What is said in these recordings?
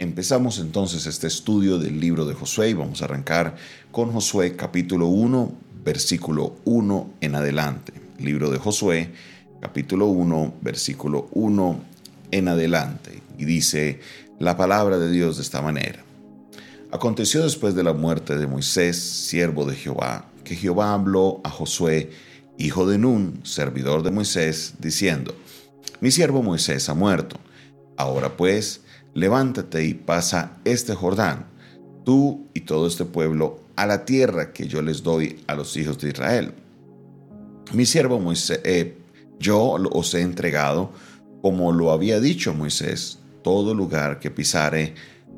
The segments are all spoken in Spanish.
Empezamos entonces este estudio del libro de Josué y vamos a arrancar con Josué capítulo 1, versículo 1 en adelante. Libro de Josué capítulo 1, versículo 1 en adelante. Y dice la palabra de Dios de esta manera. Aconteció después de la muerte de Moisés, siervo de Jehová, que Jehová habló a Josué, hijo de Nun, servidor de Moisés, diciendo, Mi siervo Moisés ha muerto. Ahora pues, levántate y pasa este Jordán, tú y todo este pueblo, a la tierra que yo les doy a los hijos de Israel. Mi siervo Moisés, eh, yo os he entregado, como lo había dicho Moisés, todo lugar que pisare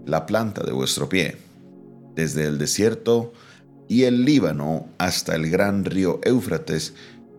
la planta de vuestro pie, desde el desierto y el Líbano hasta el gran río Éufrates,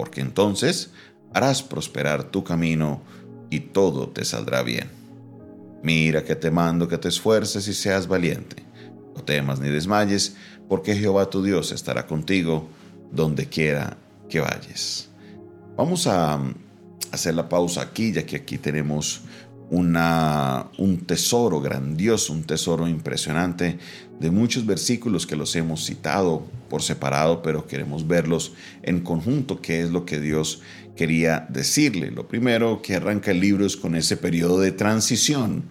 porque entonces harás prosperar tu camino y todo te saldrá bien. Mira que te mando que te esfuerces y seas valiente. No temas ni desmayes, porque Jehová tu Dios estará contigo donde quiera que vayas. Vamos a mm, hacer la pausa aquí, ya que aquí tenemos un tesoro grandioso, un tesoro impresionante de muchos versículos que los hemos citado por separado, pero queremos verlos en conjunto, qué es lo que Dios quería decirle. Lo primero que arranca el libro es con ese periodo de transición,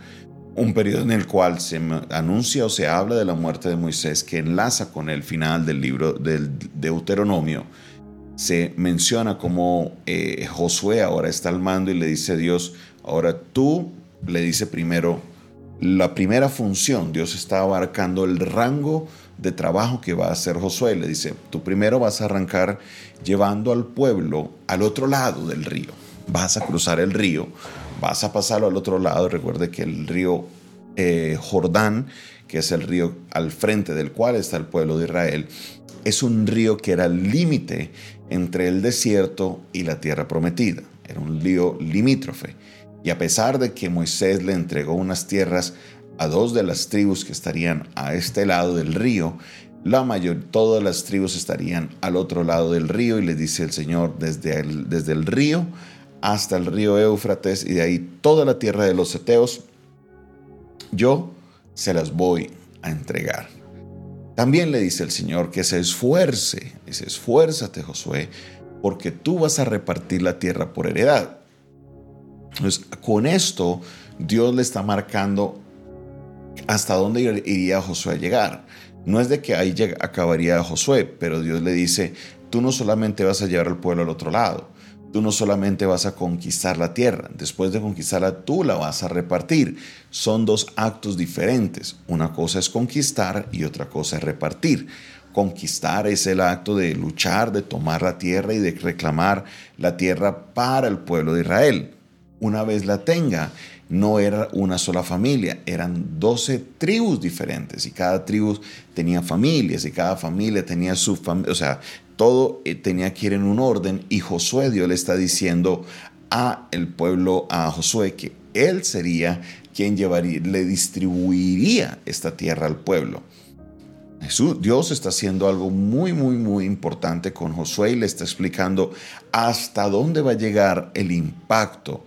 un periodo en el cual se anuncia o se habla de la muerte de Moisés que enlaza con el final del libro del Deuteronomio. Se menciona como eh, Josué ahora está al mando y le dice a Dios, ahora tú le dice primero, la primera función, Dios está abarcando el rango de trabajo que va a hacer Josué. Le dice, tú primero vas a arrancar llevando al pueblo al otro lado del río. Vas a cruzar el río, vas a pasarlo al otro lado. Recuerde que el río eh, Jordán, que es el río al frente del cual está el pueblo de Israel, es un río que era el límite entre el desierto y la tierra prometida. Era un río limítrofe. Y a pesar de que Moisés le entregó unas tierras a dos de las tribus que estarían a este lado del río, la mayor, todas las tribus estarían al otro lado del río y le dice el Señor desde el, desde el río hasta el río Éufrates y de ahí toda la tierra de los Eteos, yo se las voy a entregar. También le dice el Señor que se esfuerce, dice, esfuérzate Josué, porque tú vas a repartir la tierra por heredad. Entonces, con esto, Dios le está marcando hasta dónde iría Josué a llegar. No es de que ahí acabaría Josué, pero Dios le dice, tú no solamente vas a llevar al pueblo al otro lado, tú no solamente vas a conquistar la tierra, después de conquistarla tú la vas a repartir. Son dos actos diferentes. Una cosa es conquistar y otra cosa es repartir. Conquistar es el acto de luchar, de tomar la tierra y de reclamar la tierra para el pueblo de Israel una vez la tenga, no era una sola familia, eran 12 tribus diferentes y cada tribu tenía familias y cada familia tenía su familia, o sea, todo eh, tenía que ir en un orden y Josué Dios le está diciendo a el pueblo, a Josué, que él sería quien llevaría, le distribuiría esta tierra al pueblo. Jesús, Dios está haciendo algo muy, muy, muy importante con Josué y le está explicando hasta dónde va a llegar el impacto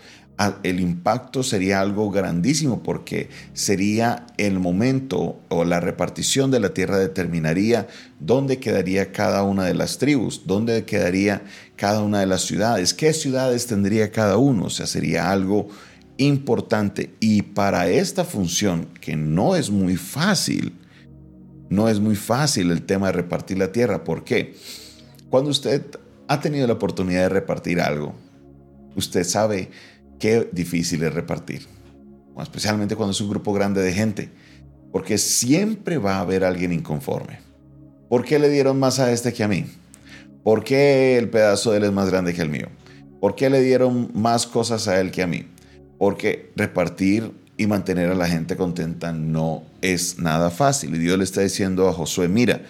el impacto sería algo grandísimo porque sería el momento o la repartición de la tierra determinaría dónde quedaría cada una de las tribus, dónde quedaría cada una de las ciudades, qué ciudades tendría cada uno, o sea, sería algo importante. Y para esta función, que no es muy fácil, no es muy fácil el tema de repartir la tierra. ¿Por qué? Cuando usted ha tenido la oportunidad de repartir algo, usted sabe qué difícil es repartir. Especialmente cuando es un grupo grande de gente. Porque siempre va a haber alguien inconforme. ¿Por qué le dieron más a este que a mí? ¿Por qué el pedazo de él es más grande que el mío? ¿Por qué le dieron más cosas a él que a mí? Porque repartir y mantener a la gente contenta no es nada fácil. Y Dios le está diciendo a Josué, mira,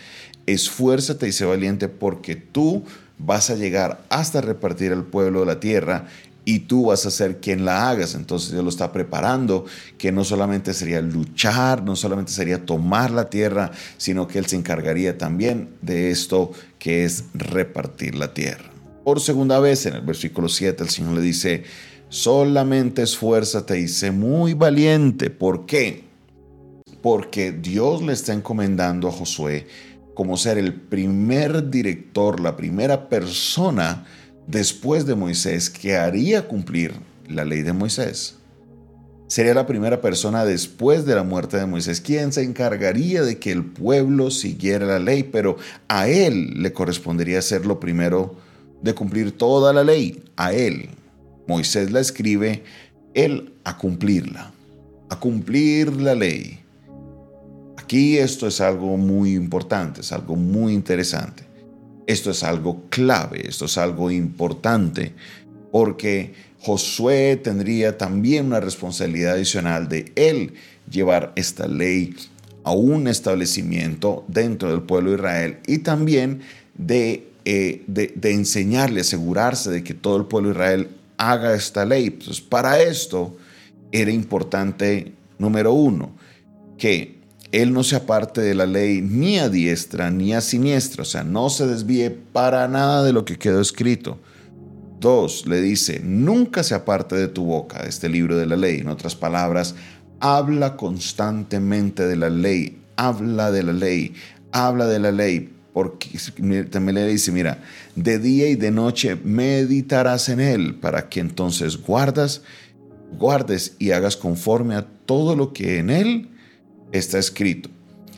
esfuérzate y sé valiente porque tú vas a llegar hasta repartir el pueblo de la tierra y tú vas a ser quien la hagas. Entonces Dios lo está preparando, que no solamente sería luchar, no solamente sería tomar la tierra, sino que Él se encargaría también de esto que es repartir la tierra. Por segunda vez en el versículo 7 el Señor le dice, solamente esfuérzate y sé muy valiente. ¿Por qué? Porque Dios le está encomendando a Josué como ser el primer director, la primera persona después de Moisés que haría cumplir la ley de Moisés. Sería la primera persona después de la muerte de Moisés quien se encargaría de que el pueblo siguiera la ley, pero a él le correspondería ser lo primero de cumplir toda la ley, a él. Moisés la escribe, él a cumplirla, a cumplir la ley. Aquí esto es algo muy importante, es algo muy interesante. Esto es algo clave, esto es algo importante, porque Josué tendría también una responsabilidad adicional de él llevar esta ley a un establecimiento dentro del pueblo de Israel y también de, eh, de, enseñarle, asegurarse de que todo el pueblo de Israel haga esta ley. Entonces, para esto era importante, número uno, que él no se aparte de la ley ni a diestra ni a siniestra, o sea, no se desvíe para nada de lo que quedó escrito. Dos, le dice, nunca se aparte de tu boca este libro de la ley. En otras palabras, habla constantemente de la ley, habla de la ley, habla de la ley, porque también le dice, mira, de día y de noche meditarás en él para que entonces guardas, guardes y hagas conforme a todo lo que en él está escrito.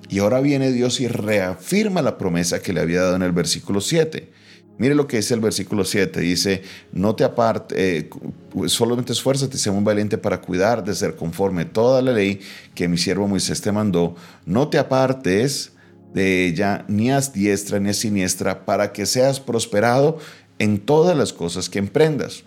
Y ahora viene Dios y reafirma la promesa que le había dado en el versículo 7. Mire lo que dice el versículo 7. Dice, no te aparte, eh, solamente esfuérzate sé muy valiente para cuidar de ser conforme toda la ley que mi siervo Moisés te mandó. No te apartes de ella ni a diestra ni a siniestra para que seas prosperado en todas las cosas que emprendas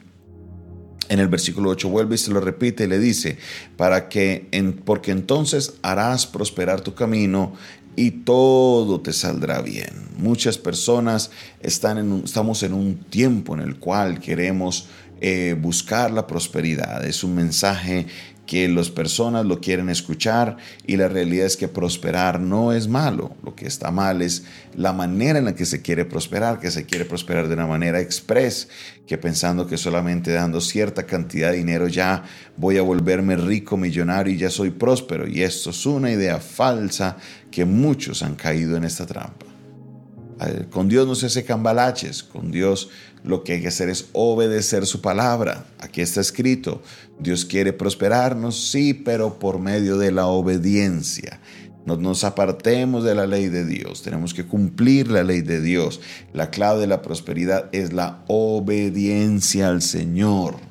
en el versículo 8 vuelve y se lo repite y le dice, para que, en, porque entonces harás prosperar tu camino y todo te saldrá bien. Muchas personas están estamos en un tiempo en el cual queremos eh, buscar la prosperidad. Es un mensaje que las personas lo quieren escuchar y la realidad es que prosperar no es malo. Lo que está mal es la manera en la que se quiere prosperar, que se quiere prosperar de una manera express, que pensando que solamente dando cierta cantidad de dinero ya voy a volverme rico, millonario y ya soy próspero. Y esto es una idea falsa que muchos han caído en esta trampa. Con Dios no se hace cambalaches, con Dios lo que hay que hacer es obedecer su palabra. Aquí está escrito, Dios quiere prosperarnos, sí, pero por medio de la obediencia. No nos apartemos de la ley de Dios, tenemos que cumplir la ley de Dios. La clave de la prosperidad es la obediencia al Señor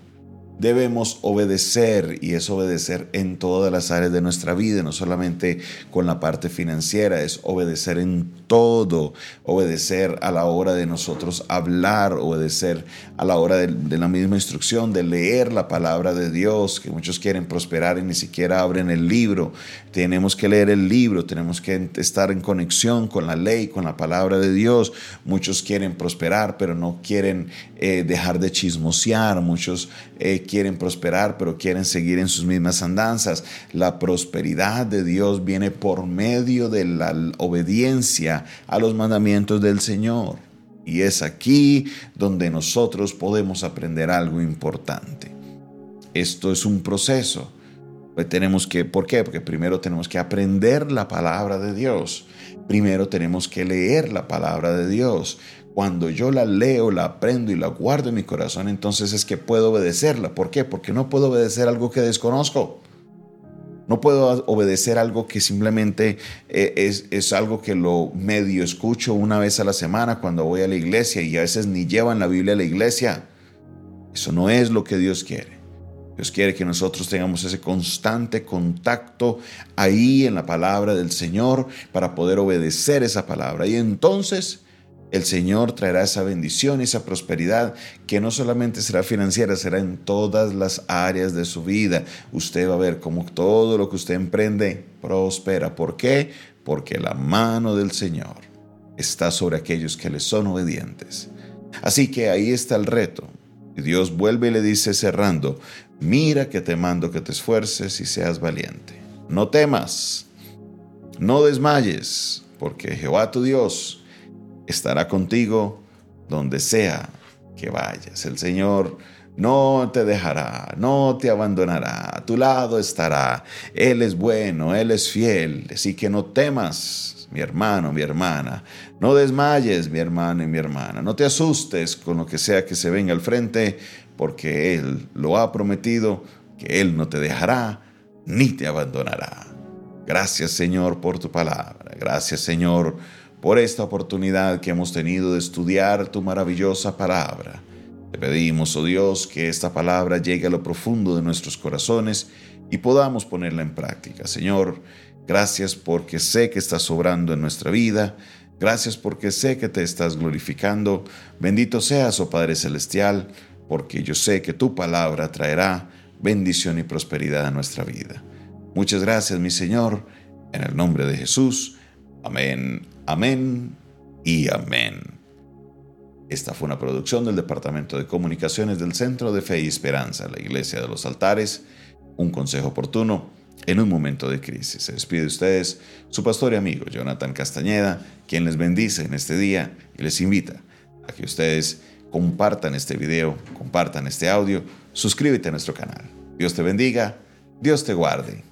debemos obedecer y es obedecer en todas las áreas de nuestra vida, no solamente con la parte financiera, es obedecer en todo, obedecer a la hora de nosotros hablar, obedecer a la hora de, la misma instrucción, de leer la palabra de Dios, que muchos quieren prosperar y ni siquiera abren el libro. Tenemos que leer el libro, tenemos que estar en conexión con la ley, con la palabra de Dios. Muchos quieren prosperar, pero no quieren eh, dejar de chismosear, muchos eh, quieren prosperar, pero quieren seguir en sus mismas andanzas. La prosperidad de Dios viene por medio de la obediencia a los mandamientos del Señor. Y es aquí donde nosotros podemos aprender algo importante. Esto es un proceso. Pues tenemos que, ¿por qué? Porque primero tenemos que aprender la palabra de Dios. Primero tenemos que leer la palabra de Dios cuando yo la leo, la aprendo y la guardo en mi corazón, entonces es que puedo obedecerla. ¿Por qué? Porque no puedo obedecer algo que desconozco. No puedo obedecer algo que simplemente eh, es, es, algo que lo medio escucho una vez a la semana cuando voy a la iglesia y a veces ni llevan la Biblia a la iglesia. Eso no es lo que Dios quiere. Dios quiere que nosotros tengamos ese constante contacto ahí en la palabra del Señor para poder obedecer esa palabra. Y entonces el Señor traerá esa bendición y esa prosperidad que no solamente será financiera, será en todas las áreas de su vida. Usted va a ver cómo todo lo que usted emprende prospera. ¿Por qué? Porque la mano del Señor está sobre aquellos que le son obedientes. Así que ahí está el reto. Y Dios vuelve y le dice cerrando, mira que te mando que te esfuerces y seas valiente. No temas, no desmayes, porque Jehová tu Dios estará contigo donde sea que vayas. El Señor no te dejará, no te abandonará, a tu lado estará. Él es bueno, Él es fiel, así que no temas, mi hermano, mi hermana. No desmayes, mi hermano y mi hermana. No te asustes con lo que sea que se venga al frente, porque Él lo ha prometido, que Él no te dejará ni te abandonará. Gracias Señor por tu palabra. Gracias Señor por esta oportunidad que hemos tenido de estudiar tu maravillosa palabra. Te pedimos, oh Dios, que esta palabra llegue a lo profundo de nuestros corazones y podamos ponerla en práctica. Señor, gracias porque sé que estás sobrando en nuestra vida. Gracias porque sé que te estás glorificando. Bendito seas, oh Padre Celestial, porque yo sé que tu palabra traerá bendición y prosperidad a nuestra vida. Muchas gracias, mi Señor, en el nombre de Jesús. Amén, amén y amén. Esta fue una producción del Departamento de Comunicaciones del Centro de Fe y Esperanza, la Iglesia de los Altares, un consejo oportuno en un momento de crisis. Se despide de ustedes su pastor y amigo Jonathan Castañeda, quien les bendice en este día y les invita a que ustedes compartan este video, compartan este audio, suscríbete a nuestro canal. Dios te bendiga, Dios te guarde.